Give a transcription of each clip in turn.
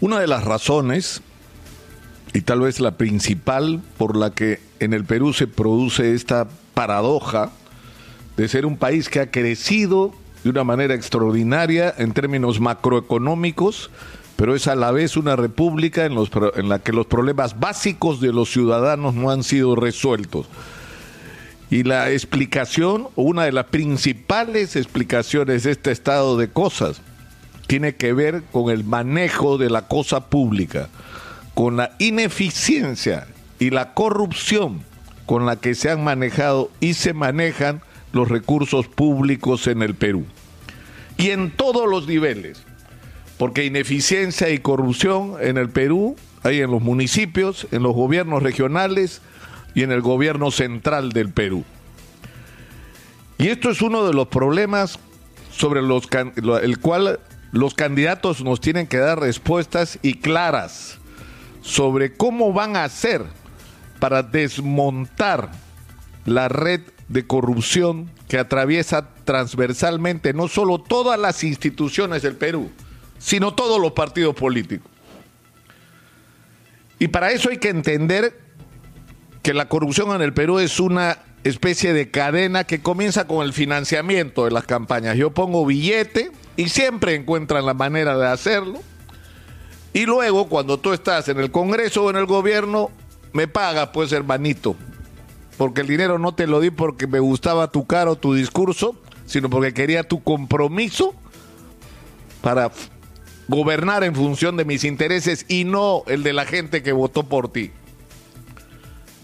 Una de las razones, y tal vez la principal, por la que en el Perú se produce esta paradoja de ser un país que ha crecido de una manera extraordinaria en términos macroeconómicos, pero es a la vez una república en, los, en la que los problemas básicos de los ciudadanos no han sido resueltos. Y la explicación, o una de las principales explicaciones de este estado de cosas, tiene que ver con el manejo de la cosa pública, con la ineficiencia y la corrupción con la que se han manejado y se manejan los recursos públicos en el Perú. Y en todos los niveles, porque ineficiencia y corrupción en el Perú hay en los municipios, en los gobiernos regionales y en el gobierno central del Perú. Y esto es uno de los problemas sobre los el cual los candidatos nos tienen que dar respuestas y claras sobre cómo van a hacer para desmontar la red de corrupción que atraviesa transversalmente no solo todas las instituciones del Perú, sino todos los partidos políticos. Y para eso hay que entender que la corrupción en el Perú es una especie de cadena que comienza con el financiamiento de las campañas. Yo pongo billete y siempre encuentran la manera de hacerlo. Y luego, cuando tú estás en el Congreso o en el gobierno, me pagas, pues, hermanito. Porque el dinero no te lo di porque me gustaba tu cara o tu discurso, sino porque quería tu compromiso para gobernar en función de mis intereses y no el de la gente que votó por ti.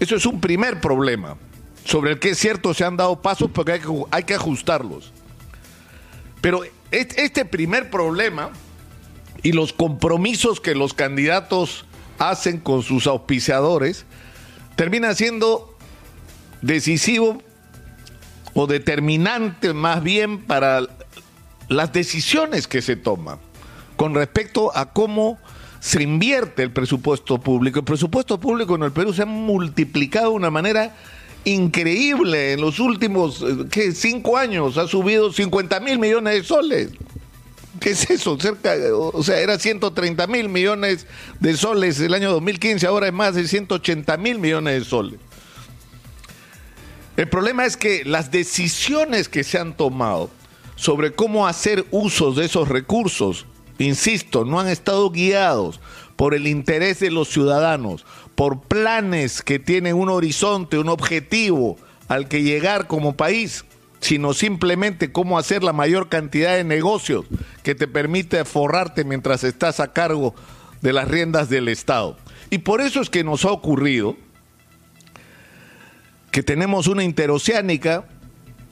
Eso es un primer problema sobre el que es cierto se han dado pasos porque hay que, hay que ajustarlos. Pero este primer problema y los compromisos que los candidatos hacen con sus auspiciadores termina siendo decisivo o determinante más bien para las decisiones que se toman con respecto a cómo se invierte el presupuesto público. El presupuesto público en el Perú se ha multiplicado de una manera increíble en los últimos eh, ¿qué, cinco años. Ha subido 50 mil millones de soles. ¿Qué es eso? Cerca, o sea, era 130 mil millones de soles el año 2015, ahora es más de 180 mil millones de soles. El problema es que las decisiones que se han tomado sobre cómo hacer usos de esos recursos, insisto, no han estado guiados por el interés de los ciudadanos, por planes que tienen un horizonte, un objetivo al que llegar como país, sino simplemente cómo hacer la mayor cantidad de negocios que te permite forrarte mientras estás a cargo de las riendas del Estado. Y por eso es que nos ha ocurrido que tenemos una interoceánica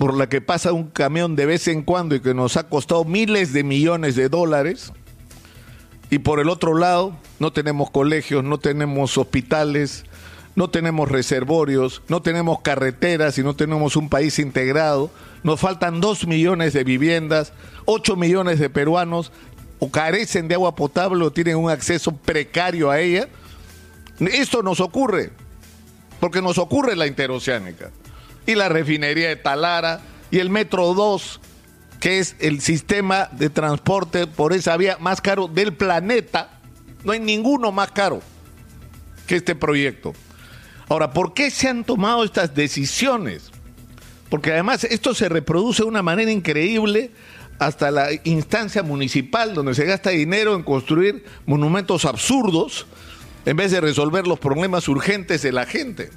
por la que pasa un camión de vez en cuando y que nos ha costado miles de millones de dólares, y por el otro lado, no tenemos colegios, no tenemos hospitales, no tenemos reservorios, no tenemos carreteras y no tenemos un país integrado. Nos faltan dos millones de viviendas, ocho millones de peruanos o carecen de agua potable o tienen un acceso precario a ella. Esto nos ocurre, porque nos ocurre la interoceánica y la refinería de Talara y el Metro 2 que es el sistema de transporte por esa vía más caro del planeta. No hay ninguno más caro que este proyecto. Ahora, ¿por qué se han tomado estas decisiones? Porque además esto se reproduce de una manera increíble hasta la instancia municipal, donde se gasta dinero en construir monumentos absurdos en vez de resolver los problemas urgentes de la gente.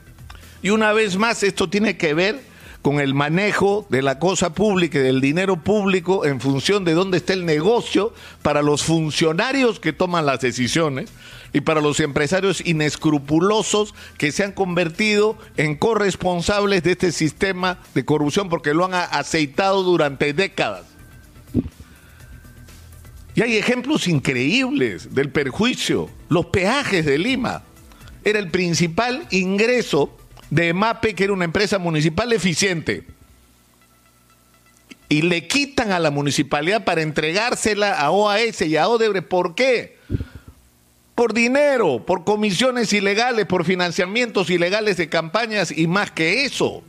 Y una vez más, esto tiene que ver con el manejo de la cosa pública y del dinero público en función de dónde está el negocio para los funcionarios que toman las decisiones y para los empresarios inescrupulosos que se han convertido en corresponsables de este sistema de corrupción porque lo han aceitado durante décadas. Y hay ejemplos increíbles del perjuicio. Los peajes de Lima era el principal ingreso de MAPE, que era una empresa municipal eficiente, y le quitan a la municipalidad para entregársela a OAS y a Odebrecht. ¿Por qué? Por dinero, por comisiones ilegales, por financiamientos ilegales de campañas y más que eso,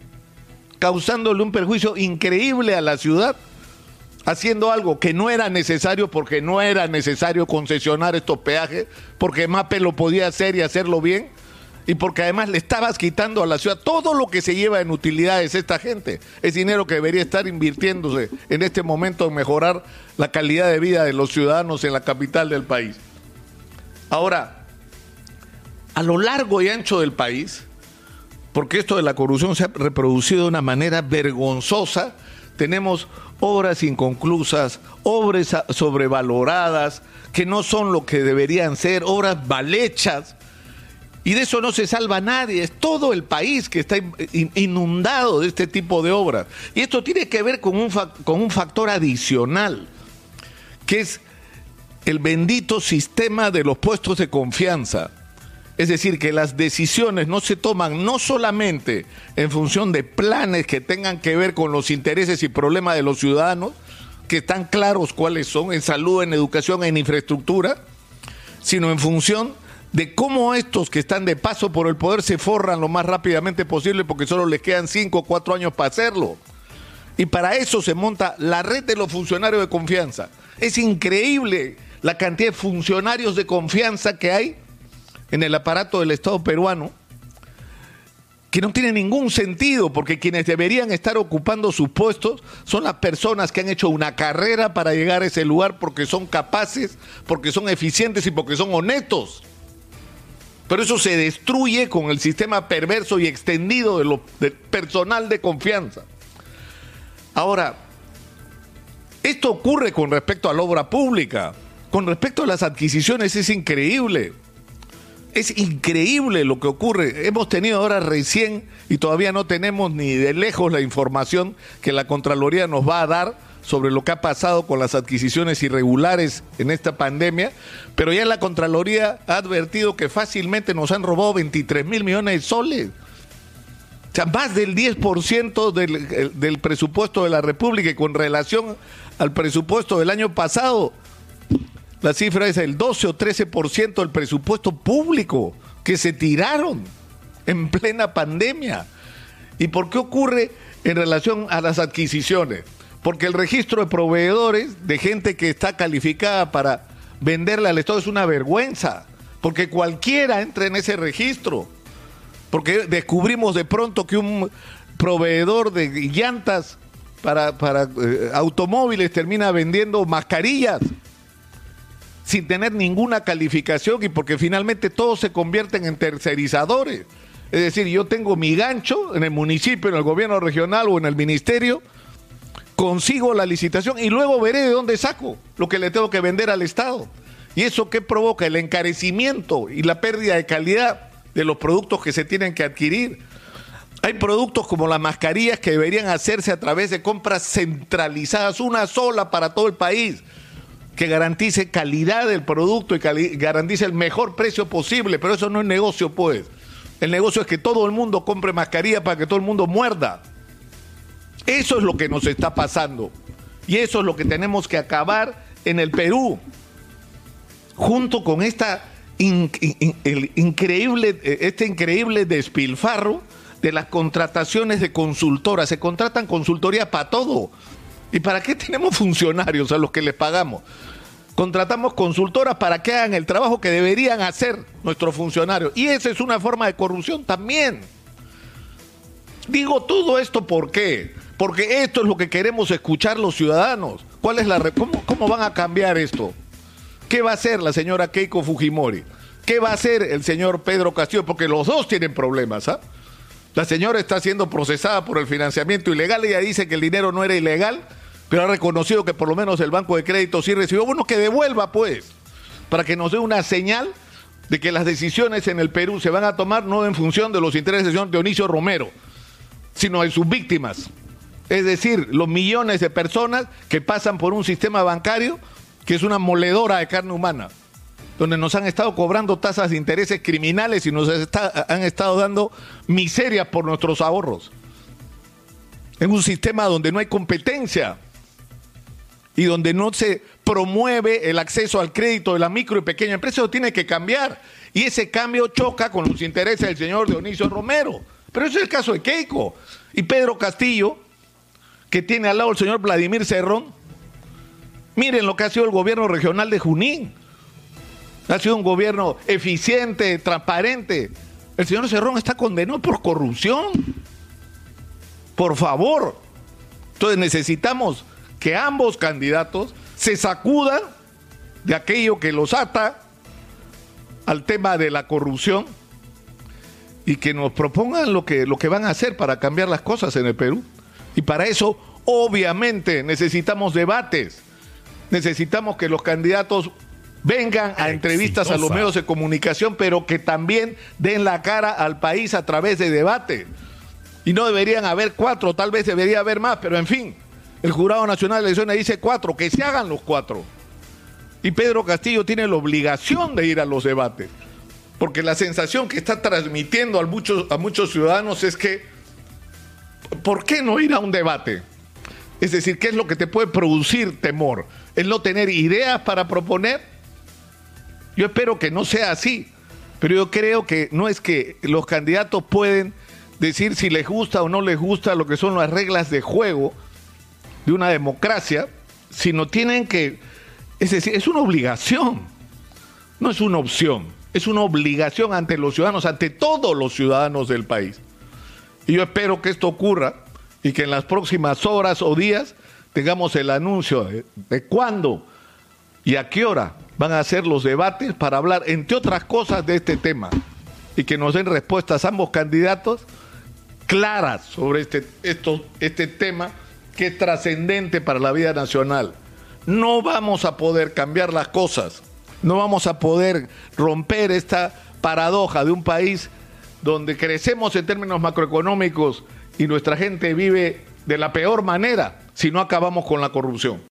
causándole un perjuicio increíble a la ciudad. haciendo algo que no era necesario porque no era necesario concesionar estos peajes, porque MAPE lo podía hacer y hacerlo bien, y porque además le estabas quitando a la ciudad todo lo que se lleva en utilidades esta gente. Es dinero que debería estar invirtiéndose en este momento en mejorar la calidad de vida de los ciudadanos en la capital del país. Ahora, a lo largo y ancho del país, porque esto de la corrupción se ha reproducido de una manera vergonzosa, tenemos obras inconclusas, obras sobrevaloradas, que no son lo que deberían ser, obras mal hechas. Y de eso no se salva nadie, es todo el país que está inundado de este tipo de obras. Y esto tiene que ver con un, con un factor adicional, que es el bendito sistema de los puestos de confianza. Es decir, que las decisiones no se toman no solamente en función de planes que tengan que ver con los intereses y problemas de los ciudadanos, que están claros cuáles son, en salud, en educación, en infraestructura, sino en función de cómo estos que están de paso por el poder se forran lo más rápidamente posible porque solo les quedan cinco o cuatro años para hacerlo. Y para eso se monta la red de los funcionarios de confianza. Es increíble la cantidad de funcionarios de confianza que hay en el aparato del Estado peruano, que no tiene ningún sentido, porque quienes deberían estar ocupando sus puestos son las personas que han hecho una carrera para llegar a ese lugar porque son capaces, porque son eficientes y porque son honestos. Pero eso se destruye con el sistema perverso y extendido de lo, del personal de confianza. Ahora, esto ocurre con respecto a la obra pública. Con respecto a las adquisiciones es increíble es increíble lo que ocurre. Hemos tenido ahora recién y todavía no tenemos ni de lejos la información que la Contraloría nos va a dar sobre lo que ha pasado con las adquisiciones irregulares en esta pandemia, pero ya la Contraloría ha advertido que fácilmente nos han robado 23 mil millones de soles. O sea, más del 10% del, del presupuesto de la República y con relación al presupuesto del año pasado la cifra es el 12 o 13% del presupuesto público que se tiraron en plena pandemia. ¿Y por qué ocurre en relación a las adquisiciones? Porque el registro de proveedores, de gente que está calificada para venderle al Estado, es una vergüenza. Porque cualquiera entra en ese registro. Porque descubrimos de pronto que un proveedor de llantas para, para eh, automóviles termina vendiendo mascarillas sin tener ninguna calificación y porque finalmente todos se convierten en tercerizadores. Es decir, yo tengo mi gancho en el municipio, en el gobierno regional o en el ministerio, consigo la licitación y luego veré de dónde saco lo que le tengo que vender al Estado. ¿Y eso qué provoca? El encarecimiento y la pérdida de calidad de los productos que se tienen que adquirir. Hay productos como las mascarillas que deberían hacerse a través de compras centralizadas, una sola para todo el país que garantice calidad del producto y garantice el mejor precio posible, pero eso no es negocio, pues. El negocio es que todo el mundo compre mascarilla para que todo el mundo muerda. Eso es lo que nos está pasando. Y eso es lo que tenemos que acabar en el Perú. Junto con esta increíble, este increíble despilfarro de las contrataciones de consultoras. Se contratan consultoría para todo. ¿Y para qué tenemos funcionarios a los que les pagamos? Contratamos consultoras para que hagan el trabajo que deberían hacer nuestros funcionarios. Y esa es una forma de corrupción también. Digo todo esto ¿por qué? Porque esto es lo que queremos escuchar los ciudadanos. ¿Cuál es la cómo, cómo van a cambiar esto? ¿Qué va a hacer la señora Keiko Fujimori? ¿Qué va a hacer el señor Pedro Castillo? Porque los dos tienen problemas, ¿ah? La señora está siendo procesada por el financiamiento ilegal. Ella dice que el dinero no era ilegal, pero ha reconocido que por lo menos el Banco de Crédito sí recibió. Bueno, que devuelva, pues, para que nos dé una señal de que las decisiones en el Perú se van a tomar no en función de los intereses del señor Dionisio Romero, sino de sus víctimas. Es decir, los millones de personas que pasan por un sistema bancario que es una moledora de carne humana donde nos han estado cobrando tasas de intereses criminales y nos han estado dando miserias por nuestros ahorros. En un sistema donde no hay competencia y donde no se promueve el acceso al crédito de la micro y pequeña empresa, eso tiene que cambiar. Y ese cambio choca con los intereses del señor Dionisio Romero. Pero ese es el caso de Keiko. Y Pedro Castillo, que tiene al lado el señor Vladimir Cerrón, Miren lo que ha sido el gobierno regional de Junín. Ha sido un gobierno eficiente, transparente. El señor Cerrón está condenado por corrupción. Por favor. Entonces necesitamos que ambos candidatos se sacudan de aquello que los ata al tema de la corrupción y que nos propongan lo que, lo que van a hacer para cambiar las cosas en el Perú. Y para eso, obviamente, necesitamos debates. Necesitamos que los candidatos vengan a entrevistas a los medios de comunicación, pero que también den la cara al país a través de debate. Y no deberían haber cuatro, tal vez debería haber más, pero en fin, el Jurado Nacional de Elecciones dice cuatro, que se hagan los cuatro. Y Pedro Castillo tiene la obligación de ir a los debates porque la sensación que está transmitiendo a muchos, a muchos ciudadanos es que, ¿por qué no ir a un debate? Es decir, ¿qué es lo que te puede producir temor? ¿El no tener ideas para proponer? Yo espero que no sea así, pero yo creo que no es que los candidatos pueden decir si les gusta o no les gusta lo que son las reglas de juego de una democracia, sino tienen que, es decir, es una obligación, no es una opción es una obligación ante los ciudadanos, ante todos los ciudadanos del país. Y yo espero que esto ocurra y que en las próximas horas o días tengamos el anuncio de, cuándo y a qué hora van a hacer los debates para hablar, entre otras cosas, de este tema y que nos den respuestas ambos candidatos claras sobre este, esto, este tema que es trascendente para la vida nacional. No vamos a poder cambiar las cosas no vamos a poder romper esta paradoja de un país donde crecemos en términos macroeconómicos y nuestra gente vive de la peor manera si no acabamos con la corrupción.